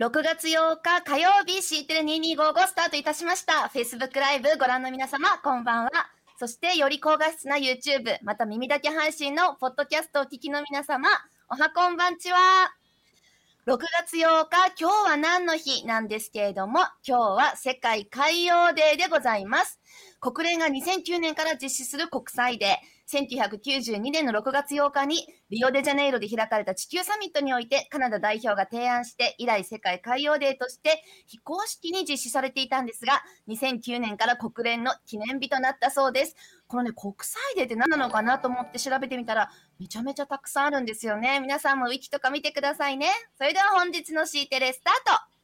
6月8日火曜日 C テレ2255スタートいたしました。Facebook ライブご覧の皆様、こんばんは。そしてより高画質な YouTube、また耳だけ配信のポッドキャストをお聞きの皆様、おはこんばんちは。6月8日、今日は何の日？なんですけれども、今日は世界海洋デーでございます。国連が2009年から実施する国際デー。1992年の6月8日にリオデジャネイロで開かれた地球サミットにおいてカナダ代表が提案して以来世界海洋デーとして非公式に実施されていたんですが2009年から国連の記念日となったそうです。このね国際デーって何なのかなと思って調べてみたらめちゃめちゃたくさんあるんですよね。皆さんもウィキとか見てくださいね。それでは本日の C テレスタート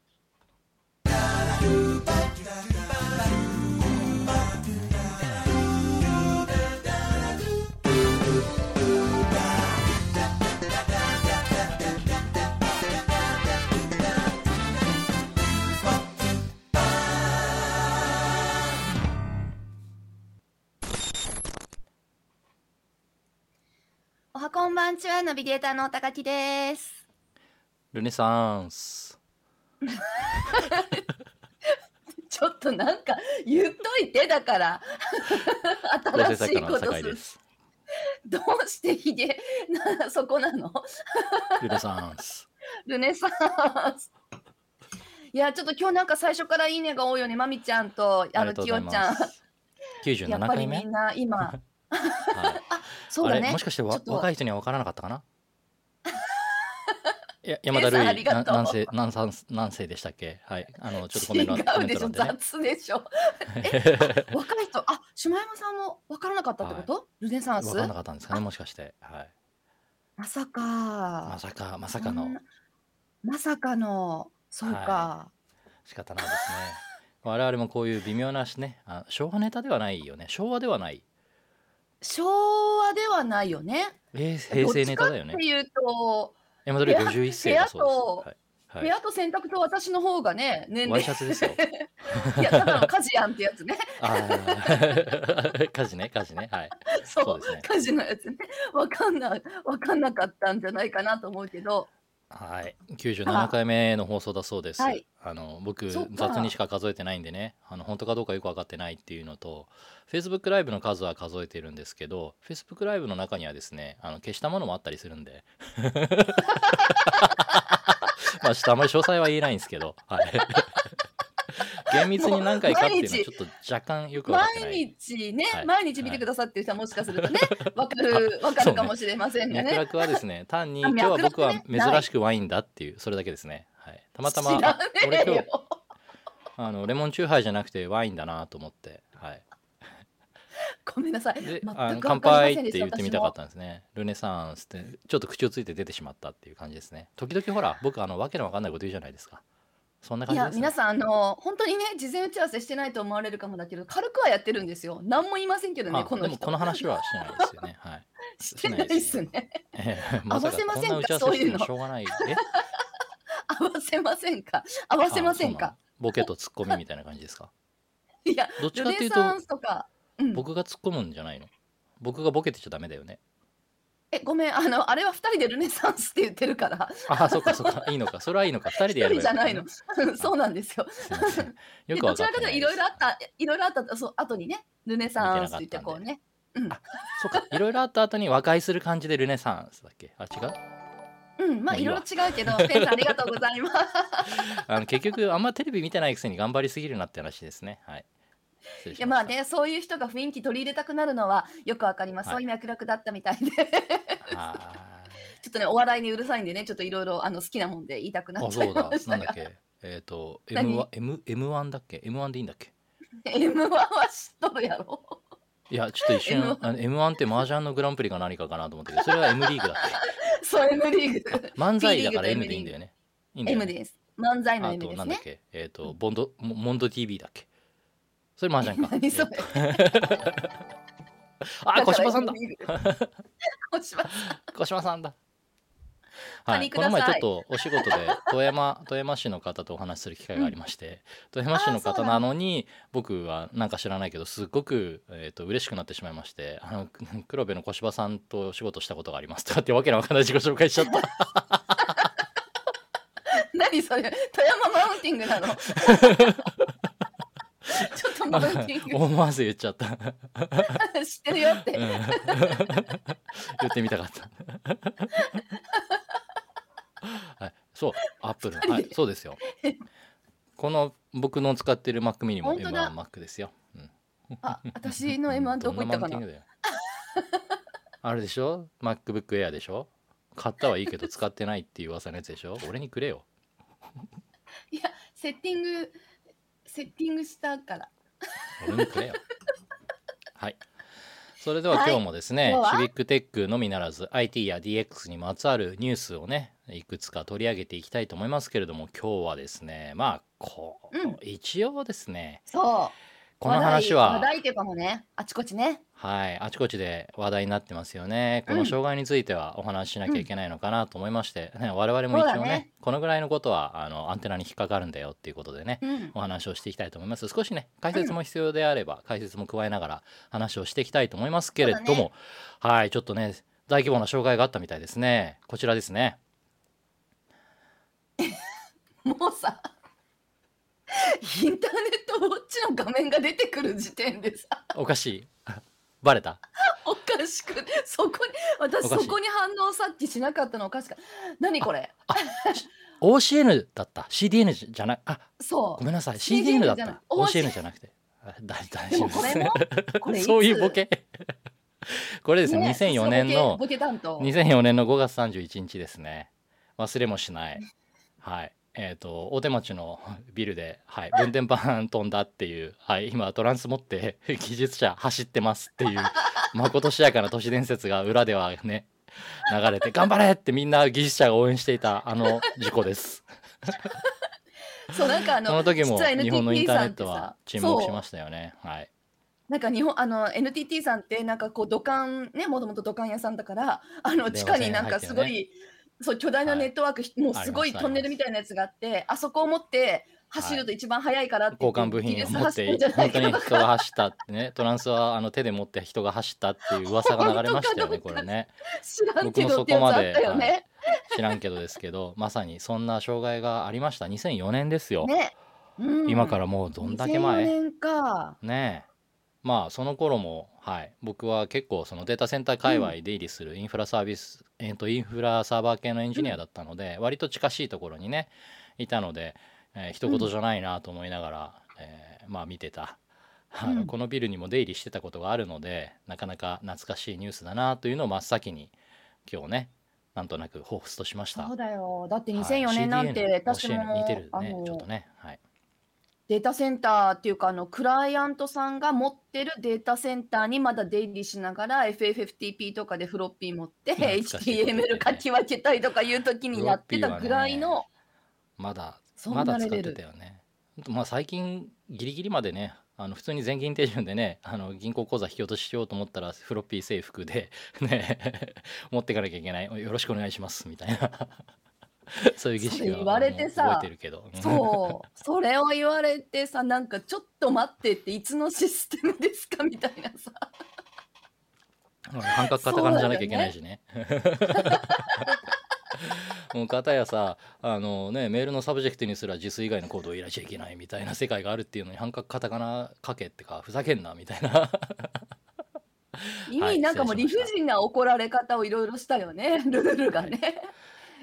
こんちは、ナビゲーターの高木です。ルネサンス。ちょっとなんか言っといてだから。新しいことする。どうしてひげなそこなの？ルネサンス。ルネサンス。いやちょっと今日なんか最初からいいねが多いよねまみちゃんとあのきよちゃん。97回目？やっぱりみんな今。はい、あそうだね。もしかして若い人には分からなかったかな？や山田るい何世何三何世でしたっけ？はい。あのちょっとコメント違うでしょ、雑でしょ。え 若い人あ下山さんも分からなかったってこと、はい、ルネサンス？分からなかったんですかねもしかして。はい。まさか。まさかまさかの。まさかの。そうか、はい、仕方ないですね。我々もこういう微妙なしねあ昭和ネタではないよね。昭和ではない昭和ではないよね。えー、平成ネタだよね。っていうと、山鳥51世だそうです。はい、部屋と洗濯と私の方がね、年ワイシャツですよ。いや、ただの家事やんってやつね。家事ね、家事ね。はい。そう、そうね、家事のやつね。わかんない、わかんなかったんじゃないかなと思うけど。はい、97回目の放送だそうです。はい、あの僕雑にしか数えてないんでね、あの本当かどうかよく分かってないっていうのと、Facebook ライブの数は数えてるんですけど、Facebook ライブの中にはですね、あの消したものもあったりするんで。まあちょっとあんまり詳細は言えないんですけど、はい。厳密に何回かっていうのはちょっと若干よく分かってない毎日ね、はい、毎日見てくださってる人はもしかするとね、わ、かる、わかるかもしれませんね。脈絡はですね、単に今日は僕は珍しくワインだっていう、それだけですね。はい。たまたま、俺今日、あの、レモンチューハイじゃなくてワインだなと思って、はい。ごめんなさい。乾杯って言ってみたかったんですね。ルネサンスって、ちょっと口をついて出てしまったっていう感じですね。時々ほら、僕、あの、わけのわかんないこと言うじゃないですか。そんな感じいや、皆さん、あの、本当にね、事前打ち合わせしてないと思われるかもだけど、軽くはやってるんですよ。何も言いませんけどね、このでもこの話はしてないですよね。はい。してないですね。ええ合わせませんか？そういうの。しょうがない。え？合わせませんか？合わせませんか？ボケとツッコミみたいな感じですか？いや、どっちかっていうと、僕が突っ込むんじゃないの？僕がボケてちゃダメだよね。え、ごめん、あの、あれは二人でルネサンスって言ってるから。あ、そっかそっか、いいのか、それはいいのか、二人でやるじゃないの。そうなんですよ。よくわかどちらかというといろいろあった、いろいろあった、そう、後にね、ルネサンスって言ってこうね。うん、あ、そっか、いろいろあった後に和解する感じでルネサンスだっけ？あ、違う？うん、まあいろいろ違うけど、ペンさんありがとうございます。あの結局あんまテレビ見てないくせに頑張りすぎるなって話ですね。はい。いやまあねそういう人が雰囲気取り入れたくなるのはよくわかります、はい、そういう脈絡だったみたいで。ちょっとねお笑いにうるさいんでねちょっといろいろあの好きなもんで言いたくなっちゃいました。なんだっけ？えっ、ー、と M1, M M1 だっけ？M1 でいいんだっけ？M1 は知っとるやろ。いやちょっと一瞬 M1 って麻雀のグランプリが何かかなと思ってそれは M リーグだっけ？そう M リーグ。漫才だから M でいいんだよね。いいんだよね。M です。漫才の M ですね。あとなんだっけ？えっ、ー、とボンドモンド TV だっけ？それ麻雀か。何それ。あ、小島さんだ。小島さん。小島さんだ。はい、この前ちょっとお仕事で富山富山市の方とお話しする機会がありまして、うん、富山市の方なのに僕はなんか知らないけどすっごく、えーと、嬉しくなってしまいましてあの黒部の小柴さんとお仕事したことがありますとかってわけのわかんない自己紹介しちゃった何何それ富山マウンティングなの思わず言っちゃった、うん、知ってるよって、言ってみたかった。はい、そうアップルはいそうですよ。この僕の使ってる Mac mini も本当だ。M1Mac ですよ、うん。あ私の M1 どこ行ったかな？どんマウンティングだよ。あれでしょ？MacBook Air でしょ？買ったはいいけど使ってないっていう噂のやつでしょ？俺にくれよ。いやセッティングセッティングしたから俺にくれよ。はい。それでははい。今日もですね、は？シビックテックのみならず IT や DX にまつわるニュースをねいくつか取り上げていきたいと思いますけれども今日はですねまあこう、うん。一応ですねそうこの話は話題話題っていうかもねあちこちねはい、あちこちで話題になってますよね。こうんの障害についてはお話ししなきゃいけないのかなと思いまして、ね、我々も一応ねねこのぐらいのことはあのアンテナに引っかかるんだよっていうことでね、うんお話をしていきたいと思います。少しね解説も必要であれば、解説も加えながら話をしていきたいと思いますけれども、はいちょっとね大規模な障害があったみたいですね。こちらですね。もうさインターネットウォッチの画面が出てくる時点でさ。おかしい。バレた？おかしくそこに私そこに反応さっきしなかったのおかしか何これ？OCN だった。CDN じゃなあそごめんなさい。CDN だった。OCN じゃなくて。あ大大で丈夫です。もこれも？これいつ？そういうボケ？これですねね2004年のボケボケ担当。2004年の5月31日ですね。忘れもしない。はいえっ、と大手町のビルで、はい、分電盤飛んだっていう、はい、今トランス持って技術者走ってますっていうまことしやかな都市伝説が裏ではね流れて頑張れってみんな技術者が応援していたあの事故です。そうなんかあのその時も日本のインターネットはさ沈黙しましたよね。はい。なんか日本あの NTT さんってなんかこう土管ねもともと土管屋さんだからあの地下になんかすごい、そう巨大なネットワーク、もうすごいトンネルみたいなやつがあってあそこを持って走ると一番速いからって言って交換部品を持って本当に人が走ったってねトランスはあの手で持って人が走ったっていう噂が流れましたよねこれね。知らんけどってやつあったこまで、よね。知らんけどですけどまさにそんな障害がありました。2004年ですよ、ね、うん。今からもうどんだけ2004前年か。ねえ。まあその頃もはい。僕は結構そのデータセンター界隈出入りするインフラサービス、えー、とインフラサーバー系のエンジニアだったので、割と近しいところにねいたので、えー、一言じゃないなと思いながら、えーまあ見てた。あのうんこのビルにも出入りしてたことがあるのでなかなか懐かしいニュースだなというのを真っ先に今日ねなんとなく彷彿としました。そうだよ。だってはい。2004年なんても、似てるねちょっとね。はいデータセンターっていうかあのクライアントさんが持ってるデータセンターにまだ出入りしながら FFFTP とかでフロッピー持って HTML 書き分けたりとかいう時にやってたぐらいの、まだまだ使ってたよね。まあ最近ギリギリまでねあの普通に全銀手順でねあの銀行口座引き落とししようと思ったらフロッピー制服でね持っていかなきゃいけない。よろしくお願いしますみたいな そういう儀それ言われてさ覚えてるけどそうそれを言われてさなんかちょっと待ってっていつのシステムですかみたいなさうん半角カタカナじゃなきゃいけないしね。もう片やさあのねメールのサブジェクトにすら JIS 以外のコードを入れちゃいけないみたいな世界があるっていうのに半角カタカナ書けってかふざけんなみたいな意はい味なんかもう理不尽な怒られ方をいろいろしたよねルールがね。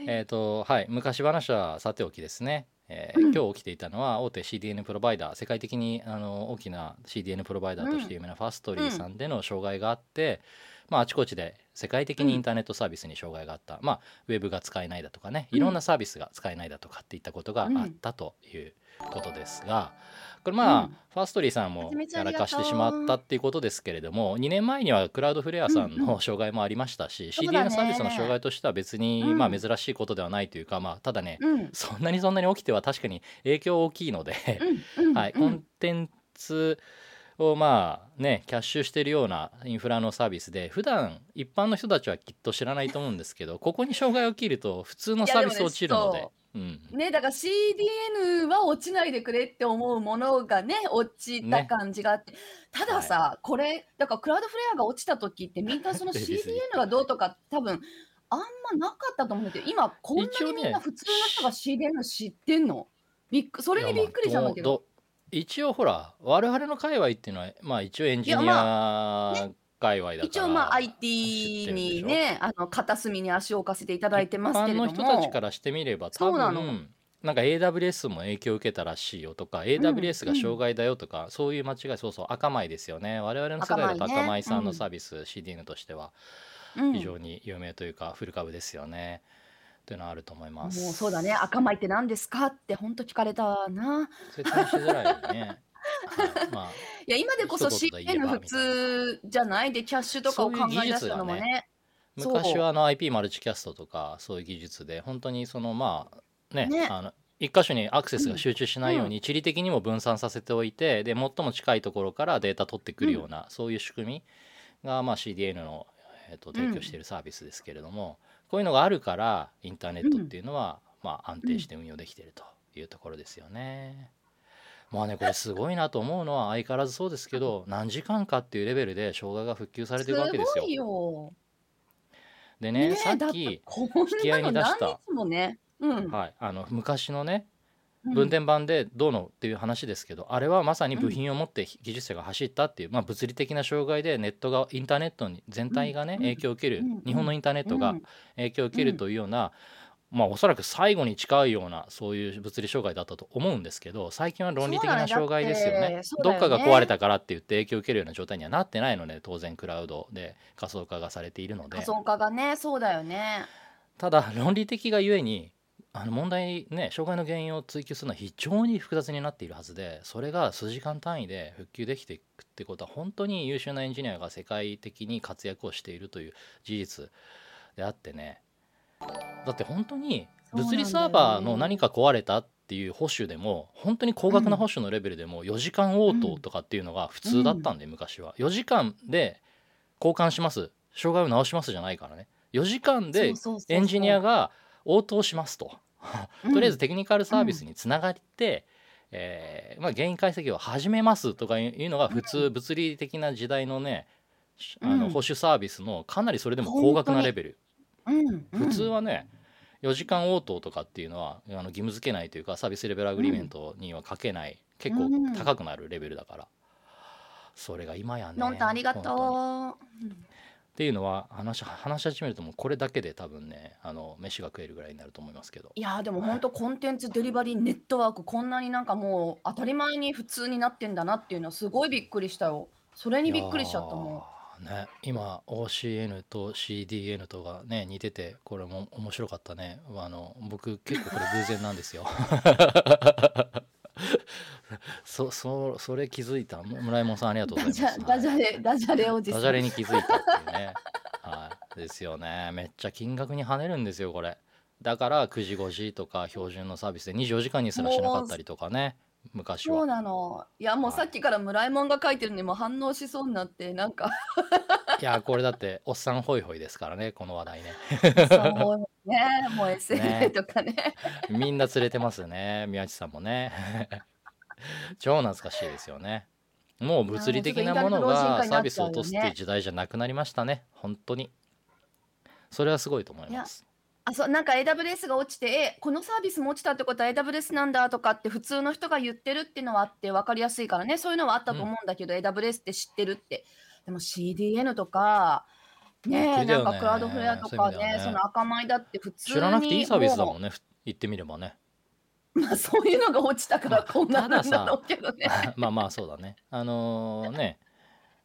えっとはい昔話はさておきですね、えーうん。今日起きていたのは大手 CDN プロバイダー世界的にあの大きな CDN プロバイダーとして有名なファストリーさんでの障害があって、まあ、あちこちで世界的にインターネットサービスに障害があった、まあ、ウェブが使えないだとかねいろんなサービスが使えないだとかっていったことがあったということですが、これまあ、うん。ファーストリーさんもやらかしてしまったっていうことですけれども2年前にはクラウドフレアさんの障害もありましたし、そうだね。CDN サービスの障害としては別に、うん。まあ珍しいことではないというか、まあ、ただね、うん。そんなにそんなに起きては確かに影響大きいので、うんうんはい、うんコンテンツをまあねキャッシュしてるようなインフラのサービスで普段一般の人たちはきっと知らないと思うんですけどここに障害起きると普通のサービス落ちるのでうん、ねだから CDN は落ちないでくれって思うものがね落ちた感じがあって、たださ、これだからクラウドフレアが落ちた時ってみんなその CDN がどうとか多分あんまなかったと思うんだけど、今こんなにみんな普通の人が CDN 知ってんの？びっくそれにびっくりしたんだけど。ど一応ほら我々の界隈っていうのはまあ一応エンジニア界隈だ一応まあ IT にね、あの片隅に足を置かせていただいてますけれども。一般の人たちからしてみれば多そうなの。分なんか AWS も影響を受けたらしいよとか AWS が障害だよとか、そういう間違いそうそう赤米ですよね。我々の世界だと赤米さんのうんサービス、CDN としてはうん。非常に有名というかフル株ですよね、というのはあると思いまもうすそうだね、赤米って何ですか？って本当聞かれたな。説明しづらいよね。はい まあいや、今でこそ一言で言え CN 普通じゃないで、キャッシュとかを考え出したのもね。そう昔はあの IP マルチキャストとかそういう技術で本当にそのまあねね。あの一箇所にアクセスが集中しないように地理的にも分散させておいてで最も近いところからデータ取ってくるような、そういう仕組みが、まあ、CDN の、えー、と提供しているサービスですけれども、こういうのがあるからインターネットっていうのは、まあ、安定して運用できているというところですよね。まあねこれすごいなと思うのは相変わらずそうですけど何時間かっていうレベルで障害が復旧されてるわけですよ。すご。いよ。でねねさっき引き合ないに出した。うん。はい、あの昔のねうん。分電盤でどうのっていう話ですけど、あれはまさに部品を持って技術者が走ったっていう、まあ、物理的な障害でネットがインターネットに全体がね、うん。影響を受ける、うん。日本のインターネットがうん。影響を受けるというような、まあおそらく最後に近いようなそういう物理障害だったと思うんですけど最近は論理的な障害ですよね。ね。どっかが壊れたからって言って影響を受けるような状態にはなってないので当然クラウドで仮想化がされているので。仮想化がね、そうだよね。ただ論理的がゆえにあの問題ね障害の原因を追求するのは非常に複雑になっているはずでそれが数時間単位で復旧できていくってことは本当に優秀なエンジニアが世界的に活躍をしているという事実であってねだって本当に物理サーバーの何か壊れたっていう保守でも本当に高額な保守のレベルでも4時間応答とかっていうのが普通だったんで昔は。4時間で交換します。障害を直しますじゃないからね。4時間でエンジニアが応答しますと。うん。とりあえずテクニカルサービスにつながって、えーまあ、原因解析を始めますとかいうのが普通、物理的な時代のねしあのうん。保守サービスのかなりそれでも高額なレベル、うん。普通はね4時間応答とかっていうのはあの義務付けないというかサービスレベルアグリーメントには書けない、結構うん。高くなるレベルだから、それが今やねのんたんありが本当に。とう。っていうのは話し話し始めるともうこれだけで多分ねあの飯が食えるぐらいになると思いますけど。いやーでも本当コンテンツデリバリーネットワークこんなになんかもう当たり前に普通になってんだなっていうのはすごいびっくりしたよ。それにびっくりしちゃったもいやーね今 OCN と CDN とがね似ててこれも面白かったね。あの僕結構これ偶然なんですよ。そそそれ気づいた村井門さんありがとうごダざいます。ダジャレダジャレおじさん。ダジャレに気づいたっていうね。はい。ですよね。めっちゃ金額に跳ねるんですよこれ。だから9時5時とか標準のサービスで24時間にすらしなかったりとかね昔は。そうなの。いやもうさっきから村井門が書いてるのにもう反応しそうになってなんか。いやこれだっておっさんホイホイですからねこの話題ね。そうね。もう SNA とかね。みんな連れてますね宮地さんもね。超懐かしいですよね。もう物理的なものがサービスを落とすっていう時代じゃなくなりましたね。本当に。それはすごいと思いますあそうなんか AWS が落ちてえこのサービスも落ちたってことは AWS なんだとかって普通の人が言ってるっていうのはあって分かりやすいからね。そういうのはあったと思うんだけど、AWS って知ってるって。でも CDN とかねなんかクラウドフレアとかねね。その赤米だって普通に知らなくていいサービスだもんんね。ふ言ってみればね。まあそういうのが落ちたからこんななんだろうけどね。まあまあそうだね。あのね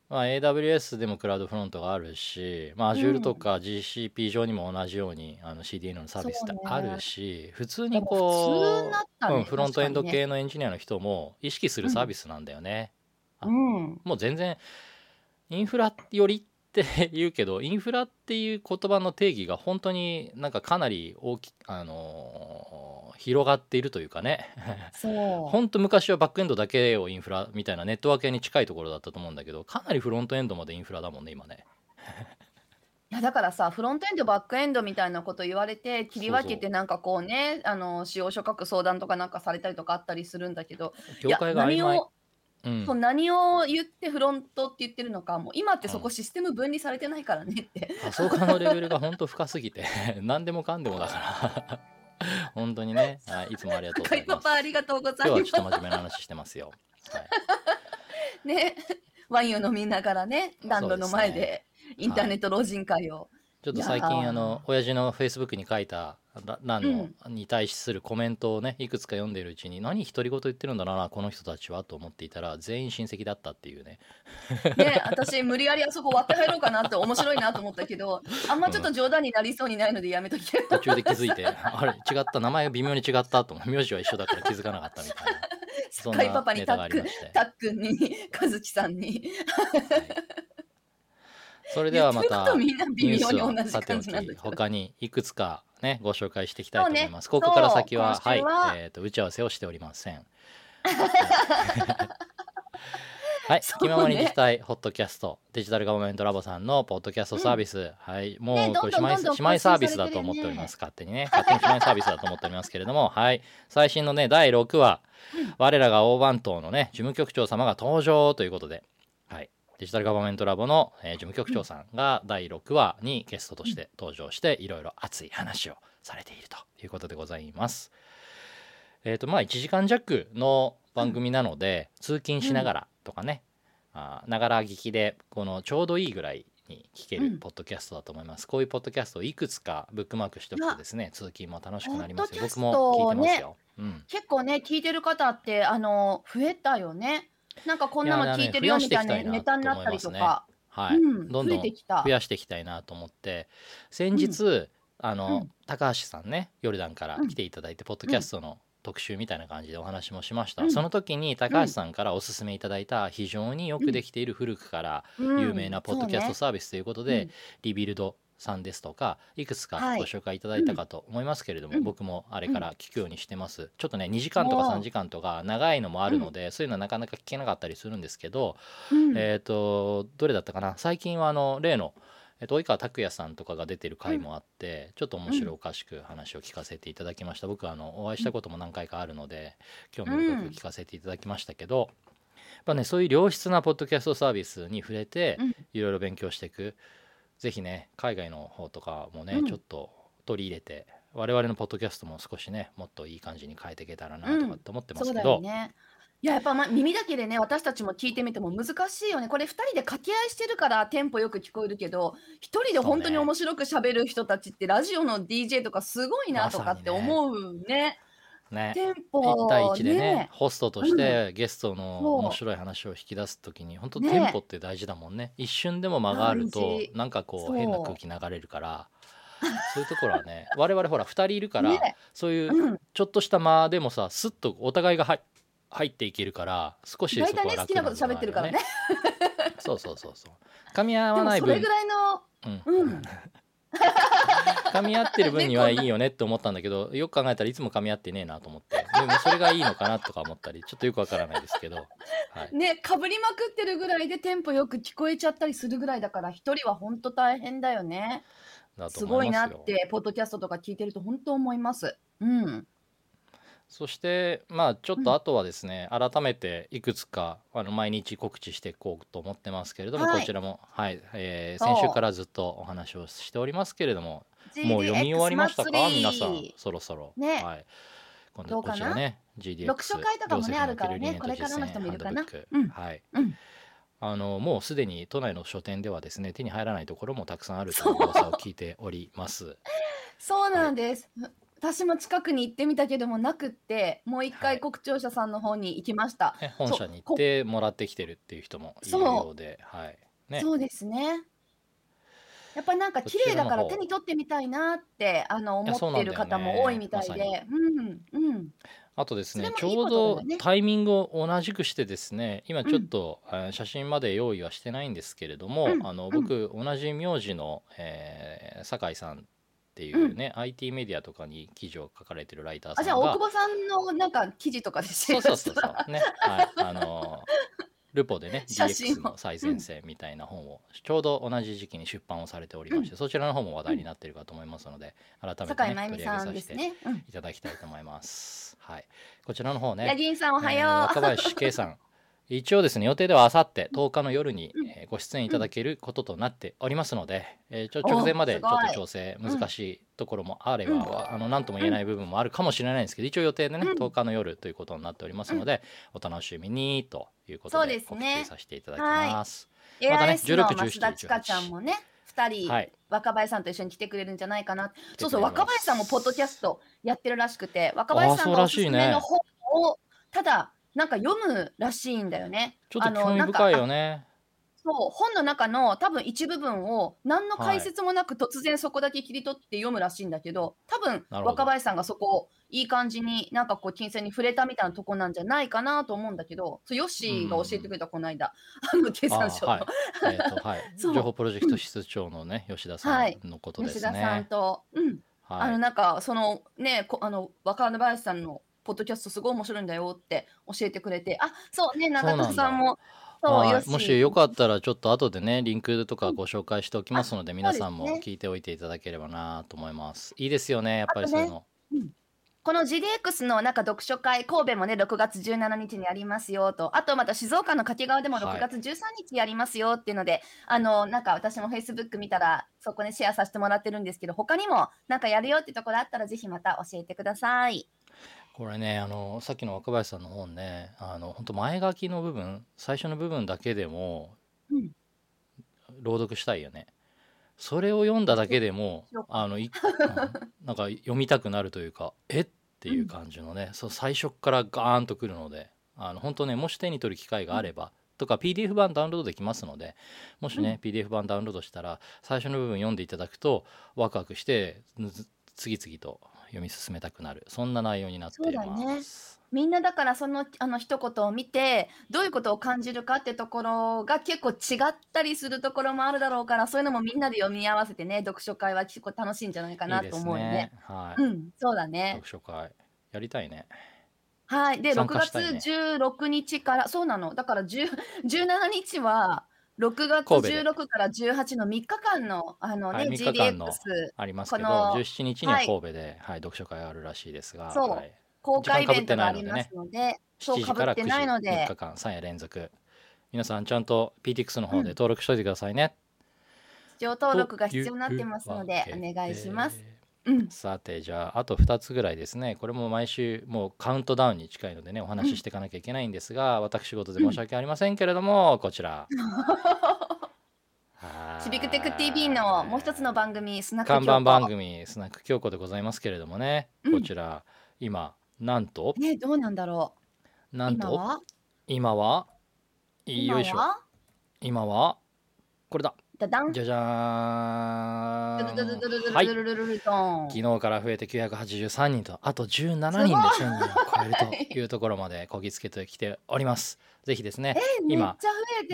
まあ、AWS でもクラウドフロントがあるし、まあ、Azure とか GCP 上にも同じように、あの CDN のサービスってあるし、普通にでも普通こになったう、ね。うん、フロントエンド系のエンジニアの人も意識するサービスなんだよね。うん。もう全然インフラよりって言うけどインフラっていう言葉の定義が本当になんかかなり大きあのー広がっているというかね。そう。本当昔はバックエンドだけをインフラみたいなネットワーク系に近いところだったと思うんだけどかなりフロントエンドまでインフラだもんね今ね。いやだからさフロントエンドバックエンドみたいなこと言われて切り分けてなんかこうねあの使用書書く相談とかなんかされたりとかあったりするんだけど業界が曖昧。いや何をうん。そう何を言ってフロントって言ってるのかもう今ってそこシステム分離されてないからねって、仮想化のレベルが本当深すぎて。何でもかんでもだから。本当にね、はい、いつもありがとうございます。ありがとうございます今日はちょっと真面目な話してますよ、はい、ね。ワインを飲みながらね暖炉の前でインターネット老人会を、ちょっと最近あの親父のフェイスブックに書いたら欄の、に対するコメントをねいくつか読んでるうちに何独り言言ってるんだなこの人たちはと思っていたら全員親戚だったっていうね。ね私無理やりあそこ割って入ろうかなって面白いなと思ったけどあんまちょっと冗談になりそうにないのでやめときて途中で気づいて あれ違った名前が微妙に違ったと名字は一緒だから気づかなかったみたいな。そんパなネタがあパにタックりまして。タックンに和樹さんにそれではまたみんな微ニュースさておき他にいくつかねご紹介していきたいと思います、ねここから先はははい、えー、と打ち合わせをしておりません。はい、気ままに聞きたいホットキャスト。デジタルガバメントラボさんのポッドキャストサービス、はい。もうねこれ姉妹姉妹サービスだと思っております勝手にね。勝手に姉妹サービスだと思っておりますけれども。はい。最新のね第6話、我らが大番頭のね事務局長様が登場ということで。はいデジタルガバメントラボの、えー事務局長さんが第6話にゲストとして登場していろいろ熱い話をされているということでございます。えっ、とまあ1時間弱の番組なので、通勤しながらとかねあながら聞きでこのちょうどいいぐらいに聞けうんるポッドキャストだと思います、こういうポッドキャストをいくつかブックマークしておくとですね通勤も楽しくなりますよ。僕も聞いてますよ、うん。結構ね聞いてる方ってあの増えたよねなんかこんなの聞いてるよみたいなネタになったりとか、はい、うん、増どんどん増やしていきたいなと思って。先日、あの、うん。高橋さんねヨルダンから来ていただいて、ポッドキャストの特集みたいな感じでお話もしました、うん。その時に高橋さんからおすすめいただいた非常によくできている古くから有名なポッドキャストサービスということで、リビルドさんですとかいくつかはい。ご紹介いただいたかと思いますけれども、うん。僕もあれから聞くようにしてます、ちょっとね2時間とかおー。3時間とか長いのもあるので、そういうのはなかなか聞けなかったりするんですけど、うん。えっ、とどれだったかな？最近はあの例の、えっと及川拓也さんとかが出てる回もあって、ちょっと面白おかしく話を聞かせていただきました。僕はあのお会いしたことも何回かあるので興味深く聞かせていただきましたけど、やっぱねそういう良質なポッドキャストサービスに触れて、うん。いろいろ勉強していくぜひね海外の方とかもね、うん。ちょっと取り入れて我々のポッドキャストも少しねもっといい感じに変えていけたらなとかって思ってますそうだけど、よね。いややっぱ、ま、耳だけでね私たちも聞いてみても難しいよね。これ2人で掛け合いしてるからテンポよく聞こえるけど1人で本当に面白く喋る人たちって、ラジオの DJ とかすごいなとかって思うねね。テンポ1対1でねね。ホストとしてゲストの面白い話を引き出す時に本当ねテンポって大事だもんね。一瞬でも間があるとなんかこそうう変な空気流れるからそう。いうところはね 我々ほら2人いるから、ね。そういううん。ちょっとした間でもさスッとお互いが入入っていけるから少しそ大こは体ね。好きなこと喋ってるからね。そうそうそうそう。噛み合でわない分。もそれぐらいのうん。うん 噛み合ってる分にはいいよねって思ったんだけどよく考えたらいつも噛み合ってねえなと思って。でもそれがいいのかなとか思ったりちょっとよくわからないですけど、はい、ねかぶりまくってるぐらいでテンポよく聞こえちゃったりするぐらいだから一人は本当大変だよね。すごいなってポッドキャストとか聞いてると本当思います。うんそしてまあちょっとあとはですね、改めていくつかあの毎日告知していこうと思ってますけれども、はい。こちらも、はいえー先週からずっとお話をしておりますけれどももう読み終わりましたか？皆さんそろそろ、ね。はい、今度こちらね GDX 読書会とかもねあるからねこれからの人もいるかな？うん。はい。うん。あのもうすでに都内の書店ではですね手に入らないところもたくさんあるという。噂を聞いております。そうなんです、私も近くに行ってみたけどもなくってもう一はい。回国庁舎さんの方に行きました、ね、本社に行ってもらってきてるっていう人もいるようで、はい。ね、そうですね。やっぱなんか綺麗だから手に取ってみたいなってあのいやそう思ってる方も多いみたいで、うんうん。あとですねちそれもいいょうどことだよね。タイミングを同じくしてですね今ちょっと、あ写真まで用意はしてないんですけれども、うん。あのうん。僕、同じ名字の、えー酒井さんっていうね、IT メディアとかに記事を書かれてるライターさんがあじゃあ大久保さんのなんか記事とかでそうそうそうそう。ね。はい。あのルポでね DX の最前線みたいな本をちょうど同じ時期に出版をされておりまして、そちらの方も話題になっているかと思いますので改めて、ね、取り上げさせていただきたいと思います。はい、こちらの方ねヤギンさんおはえーよう、若林圭さん一応ですね予定ではあさって10日の夜に、ご出演いただけることとなっておりますので、えーちょ直前までちょっと調整難しいところもあれば、うん。あの何とも言えない部分もあるかもしれないんですけど一応予定でね、うん。10日の夜ということになっておりますので、お楽しみにということで告ですね知させていただきます。エまたね16増田千佳ちゃんもね2人、はい。若林さんと一緒に来てくれるんじゃないかな。そうそう若林さんもポッドキャストやってるらしくて若林さんがおすすめの本を、ただなんか読むらしいんだよね。ちょっとあの興味深いよね。そう本の中の多分一部分を何の解説もなく突然そこだけ切り取って読むらしいんだけど多分なるほど若林さんがそこをいい感じになんかこう金銭に触れたみたいなとこなんじゃないかなと思うんだけどそうヨッシーが教えてくれたこの間、あの経産省の、あはい。えっ、と 情報プロジェクト室長のね吉田さはいんのことです吉田さんね。と、うんはい。あのなんかそのねこあの若林さんのポッドキャストすごい面白いんだよって教えてくれてあそうね永田さんも。もしよかったらちょっと後でねリンクとかご紹介しておきますので、あ皆さんも聞いておいていただければなと思います。いいですよねやっぱりそういうの。この GDX のなんか読書会神戸もね6月17日にありますよと。あとまた静岡の掛川でもはい。6月13日やりますよっていうので、あのなんか私も Facebook 見たらそこでシェアさせてもらってるんですけど他にもなんかやるよってところあったらぜひまた教えてください。これねあのさっきの若林さんの本ねあの本当前書きの部分最初の部分だけでもうん。朗読したいよね。それを読んだだけでもあのいうんなんか読みたくなるというかえっていう感じのね、そう最初からガーンとくるのであの本当ねもし手に取る機会があれば、とか PDF 版ダウンロードできますのでもしね、PDF 版ダウンロードしたら最初の部分読んでいただくとワクワクしてず次々と読み進めたくなるそんな内容になっています。そうだねみんなだからそのあの一言を見てどういうことを感じるかってところが結構違ったりするところもあるだろうからそういうのもみんなで読み合わせてね読書会は結構楽しいんじゃないかなと思うよね。ね。はい。うん、そうだね。読書会やりたいね。はい。で、参6月加したいね16日から、そうなの。だから10 17日は、6月神戸で。16から18の3日間の、あのね、はい3日間のありますけど、この17日にははい神戸で、はい、読書会があるらしいですが、そう。はい、公開イベントがありますので、そう7時かぶってから9時3ないので日、間3夜連続。皆さんちゃんと PTX の方で登録しといてくださいね。視聴登録が必要になってますので、お願いします。でうん。さてじゃああと2つぐらいですね。これも毎週もうカウントダウンに近いのでねお話ししていかなきゃいけないんですが、私事で申し訳ありませんけれども、こちら。シビクテク TV のもう一つの番組、スナック看板番組。組スナック京子でございますけれどもね、うん。こちら今なんと？ね、どうなんだろう。なんと？今は？今は？今よいしょ。は？今は？これだダダン。じゃじゃーんはい昨日から増えて983人とあと17人で10人を超えるというところまでこぎつけてきております。ぜひですね今。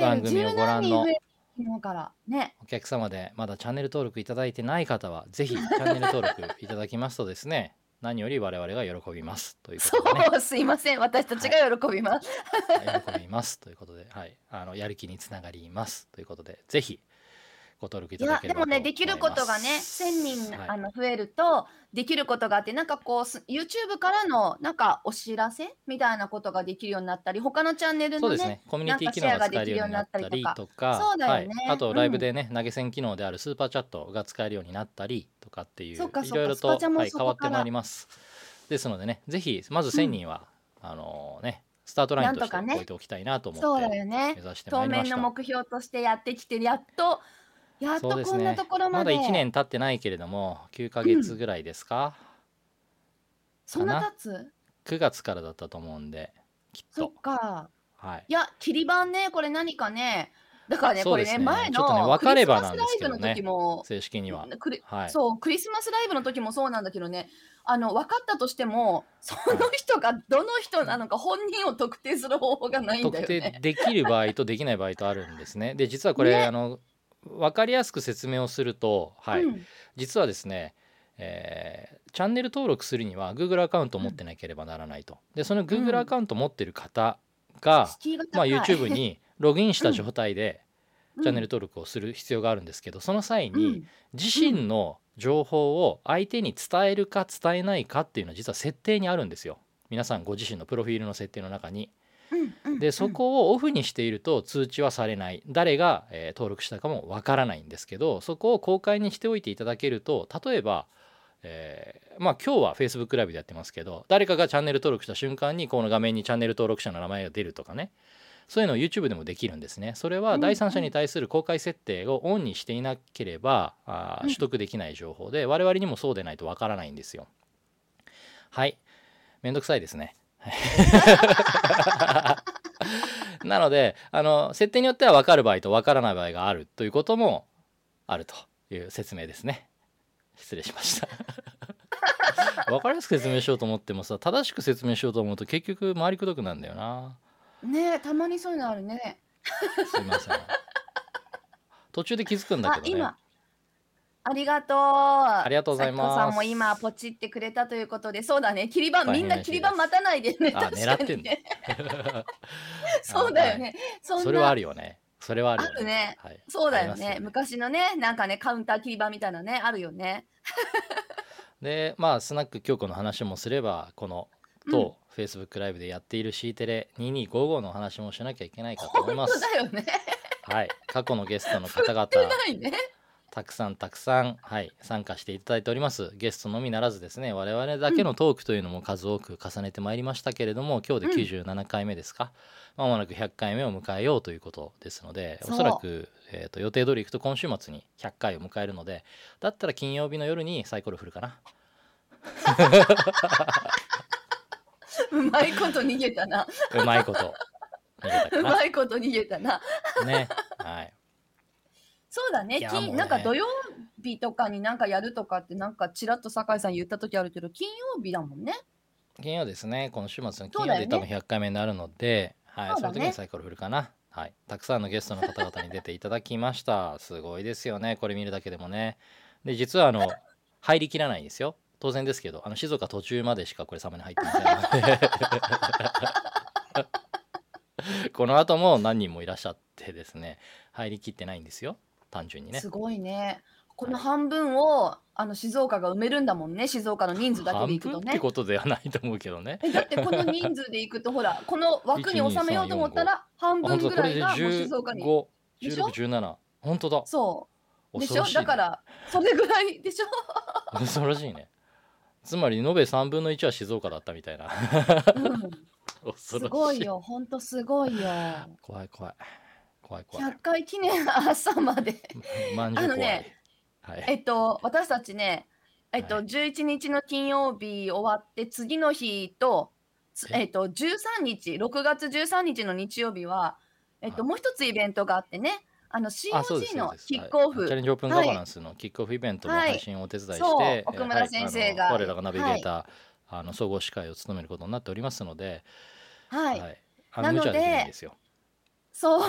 番組をご覧の昨日から。ね。お客様でまだチャンネル登録いただいてない方はぜひチャンネル登録いただきますとですね何より我々が喜びますということでねう、すいません。私たちが喜びます。はい喜びますということで、はい、あのやる気につながりますということでぜひご登録いいやただければとでもねできることがね思い。ます1000人、はい。あの増えるとできることがあってなんかこうす YouTube からのなんかお知らせみたいなことができるようになったり他のチャンネルのねそうですね。コミュニティ機能が使えるようになったりとか、そうだよね。はい、あとうん。ライブでね、投げ銭機能であるスーパーチャットが使えるようになったりとかっていういろいろと、はい、変わってまいります。ですのでね、ぜひまず1000人は、あのねスタートラインとして置いておきたいなと思そうってだよね。目指してまいりました。当面の目標としてやってきてやっとやっとそうですね。こんなところままだで1年経ってないけれども9ヶ月ぐらいですか、そんなかな？経つ？9月からだったと思うんできっそっとか。はい。いや切り板ねこれ何かね。だからねこれそうですね。ね前ちょっとねの分かればなんですけどねクリスマスライブの時も。正式には。クリはい。そうクリスマスライブの時もそうなんだけどね。あの分かったとしてもその人がどの人なのか本人を特定する方法がないんだ特よね。定。できる場合とできない場合とあるんですね。で実はこれ、ね。あの分かりやすく説明をすると、はい。うん。実はですね、えーチャンネル登録するには Google アカウントを持ってなければならないと。でその Google アカウントを持ってる方が、まあ、YouTube にログインした状態でうん。チャンネル登録をする必要があるんですけどその際にうん。自身の情報を相手に伝えるか伝えないかっていうのは実は設定にあるんですよ。皆さんご自身のプロフィールの設定の中に。でそこをオフにしていると通知はされない。誰が、えー登録したかもわからないんですけどそこを公開にしておいていただけると例えば、えーまあ今日は Facebook ライブでやってますけど誰かがチャンネル登録した瞬間にこの画面にチャンネル登録者の名前が出るとかね。そういうのを YouTube でもできるんですね。それは第三者に対する公開設定をオンにしていなければあ取得できない情報で我々にもそうでないとわからないんですよ。はい。めんどくさいですね なのであの設定によっては分かる場合と分からない場合があるということもあるという説明ですね。失礼しました。分かりやすく説明しようと思ってもさ正しく説明しようと思うと結局回りくどくなんだよな。ねえたまにそういうのあるね。すいません。途中で気づくんだあけどね。今ありがとう。ありがとうございます。さんも今ポチってくれたということで。そうだね。切り板大みんな切り板待たないでね。あ狙ってんね そうだよね。それはあるよね。それはあるよあるね。はい、そうだよね。昔のねなんかねカウンター切り板みたいなねあるよね。でまあスナック京子の話もすればこのと、Facebook ライブでやっている C テレ2255の話もしなきゃいけないかと思いま本当す。だよね。はい、過去のゲストの方々。ないねたくさんたくさん、はい、参加していただいております。ゲストのみならずですね我々だけのトークというのも数多く重ねてまいりましたけれども、今日で97回目ですか、まもなく100回目を迎えようということですのでおそらく、えー、と予定通りいくと今週末に100回を迎えるのでだったら金曜日の夜にサイコロ振るかな。うまいこと逃げたな。うまいこと逃げたう。まいこと逃げたな。ね、はい。そうだねいやもうね金なんか土曜日とかになんかやるとかってなんかちらっと酒井さん言った時あるけど金曜日だもんね金曜ですね、今週末の金曜日で多分100回目になるので、はい、そねの時にサイコロ振るかな。はい、たくさんのゲストの方々に出ていただきました。すごいですよね、これ見るだけでもね。で、実はあの、入りきらないんですよ。当然ですけど、あの静岡途中までしかこれサムネ入ってませんので。この後も何人もいらっしゃってですね、入りきってないんですよ、単純にね。す。ごいね。この半分をあの静岡が埋めるんだもんね。静岡の人数だけ半でいくとね。分ってことではないと思うけどね。えだってこの人数でいくとほら この枠に収めようと思ったら半分あ本当だこれでぐらいがもう静岡に。15、でしょ？16、17。本当だ。そう。でしょ？しいね。だからそれぐらいでしょ、恐ろしいね。つまり延べ3分の1は静岡だったみたいな。うん、恐ろしい。すごいよ。ほんとすごいよ。怖い怖い怖い怖い。100回記念朝まで。まんじゅう怖い、あのねはい。えっと私たちねえっと、はい。11日の金曜日終わって次の日とつえ？えっと13日6月13日の日曜日はえっとはい。もう一つイベントがあってねあの COG のキックオフ、はいチャレンジオープンガバナンスのキックオフイベントのはい。配信をお手伝いして、そうえー奥村先生がはい我らがナビゲーター、あの総合司会を務めることになっておりますので、はい、あなのでの無茶できないんですよそう。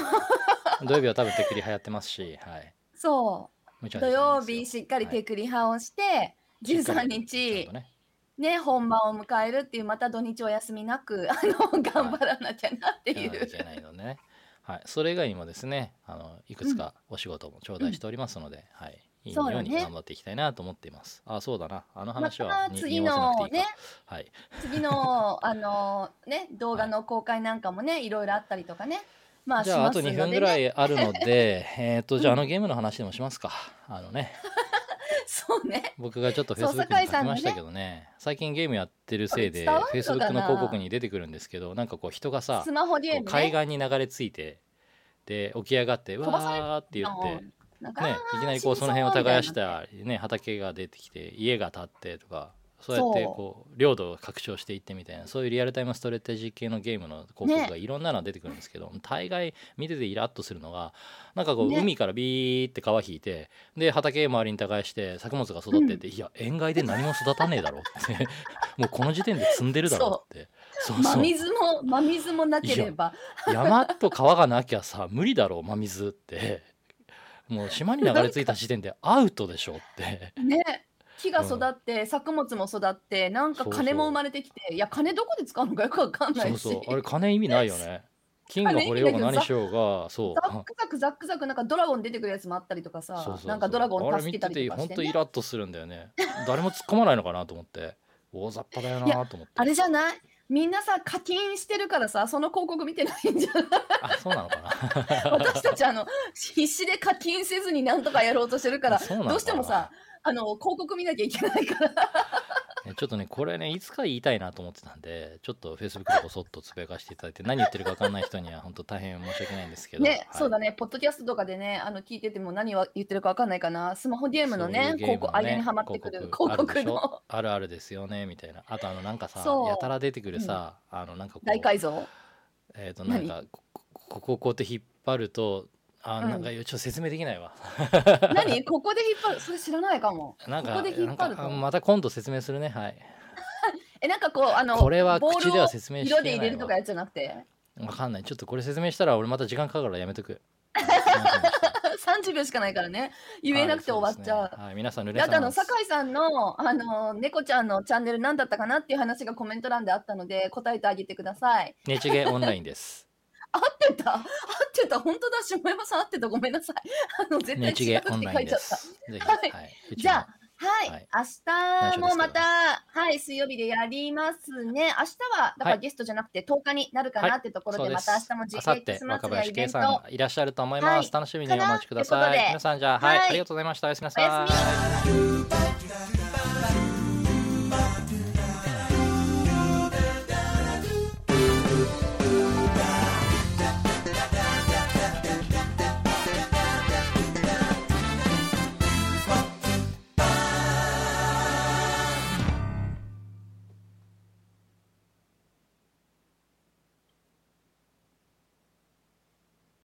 土曜日は多分手繰り流行ってますし、はい、そう。土曜日しっかりはい手繰り派をして、13しっかりちゃん日とね。ね本番を迎えるっていうまた土日お休みなくあの頑張らなきゃなっていやらなきゃい。ないのでね、はい、それ以外にもですねあのいくつかお仕事も頂戴しておりますので、はい、いいように頑張っていきたいなと思っています。あそうだな。あのま話は次のねはい、次のあのね動画の公開なんかもね いろいろあったりとかねまあじゃああと2しますので、ね、分ぐらいあるので えっとじゃああのゲームの話でもしますか。あのね。そうね。僕がちょっと Facebook に書きましたけどね。最近ゲームやってるせいで Facebook の広告に出てくるんですけどなんかこう人がさスマホゲームね。海岸に流れ着いてで起き上がってわーって言って。ね、いきなりこうその辺を耕したりね畑が出てきて家が建ってとかそう。やってこう領土を拡張していってみたいなそういうリアルタイムストラテジー系のゲームの広告がいろんなの出てくるんですけど、大概見ててイラッとするのがなんかこう、ね。海からビーって川引いてで畑周りに耕して作物が育ってって、いや塩害で何も育たねえだろって もうこの時点で積んでるだろって。そう真そう。水も真水もなければ。山と川がなきゃさ無理だろう真水って。もう島に流れ着いた時点でアウトでしょって。ね木が育って、作物も育ってなんかそうそう。金も生まれてきていや金どこで使うのかよくわかんなそいうしそう。あれ金意味ないよね。金が掘れようが何しようがそう。ザックザクザックザクなんかドラゴン出てくるやつもあったりとかさそうそうそう。なんかドラゴンあれ見助けたてて本当りとかして、ね、イラッとするんだよね。誰も突っ込まないのかなと思って。大雑把だよな と思って。あれじゃない？みんなさ課金してるからさその広告見てないんじゃない？あそうなのかな。私たちあの必死で課金せずになんとかやろうとしてるからどうしてもさあの広告見なきゃいけないから。ねちょっとねこれねいつか言いたいなと思ってたんでちょっと Facebook でこそっとつぶやかせていただいて何言ってるか分かんない人には本当大変申し訳ないんですけど。ね、はい。そうだね。ポッドキャストとかでねあの聞いてても何を言ってるかわかんないかな。スマホゲームのねそういうね広告間にはまってくる広告の。あるあるですよねみたいな。あとあのなんかさやたら出てくるさ、あのなんかこう大改造。えっ、となんかこここここうやって引っ張るとあうん。なんかちょっと説明できないわ。何？ここで引っ張る？それ知らないかも。なんかここで引っ張るまた今度説明するね。はい。えなんかこうあのこれはボールを口では説明しきれ色で入れるとかやつじゃなくて？わかんない。ちょっとこれ説明したら俺また時間かかるからやめとく。30秒しかないからね。言えなくて終わっちゃう、はいね。はい、皆さんルネであの酒井さんのあの猫ちゃんのチャンネル何だったかなっていう話がコメント欄であったので答えてあげてください。ネチゲオンラインです合ってた？合ってた。本当だ下山さん合ってた。ごめんなさい。あの絶対違うって書いちゃった。はい。はい、じゃあはい、はい。明日もまた、内はい、水曜日でやりますね。明日は、だからはい。ゲストじゃなくて10日になるかなってところで、そうでますた明日もあ GK さってクリスマス若やイベント。林圭さんがいらっしゃると思います、はい。楽しみにお待ちください。皆さんじゃあはい、はい。ありがとうございました。おやすみなさい